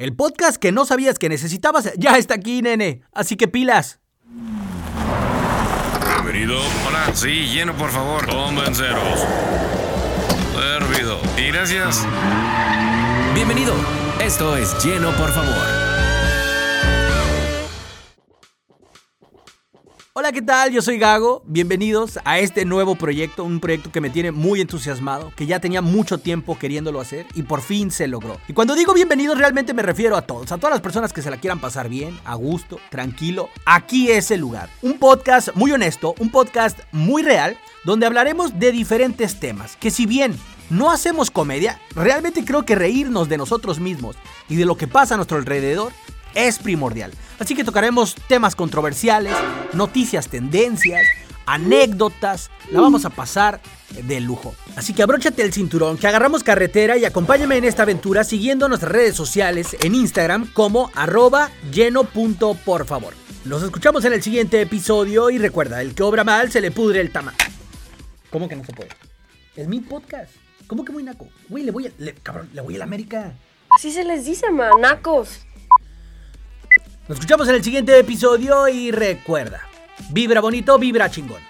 El podcast que no sabías que necesitabas ya está aquí, nene. Así que pilas. Bienvenido. Hola, sí, lleno por favor. Convenceros. Servido. Y gracias. Bienvenido. Esto es Lleno, por favor. Hola, ¿qué tal? Yo soy Gago. Bienvenidos a este nuevo proyecto, un proyecto que me tiene muy entusiasmado, que ya tenía mucho tiempo queriéndolo hacer y por fin se logró. Y cuando digo bienvenidos realmente me refiero a todos, a todas las personas que se la quieran pasar bien, a gusto, tranquilo. Aquí es el lugar. Un podcast muy honesto, un podcast muy real, donde hablaremos de diferentes temas, que si bien no hacemos comedia, realmente creo que reírnos de nosotros mismos y de lo que pasa a nuestro alrededor es primordial. Así que tocaremos temas controversiales, noticias, tendencias, anécdotas. La vamos a pasar de lujo. Así que abróchate el cinturón, que agarramos carretera y acompáñame en esta aventura siguiendo nuestras redes sociales en Instagram como arroba lleno punto por favor. Nos escuchamos en el siguiente episodio y recuerda, el que obra mal se le pudre el tama. ¿Cómo que no se puede? Es mi podcast. ¿Cómo que muy naco? Güey, le voy a... Le, cabrón, le voy a la América. Así se les dice, manacos. Nos escuchamos en el siguiente episodio y recuerda, vibra bonito, vibra chingón.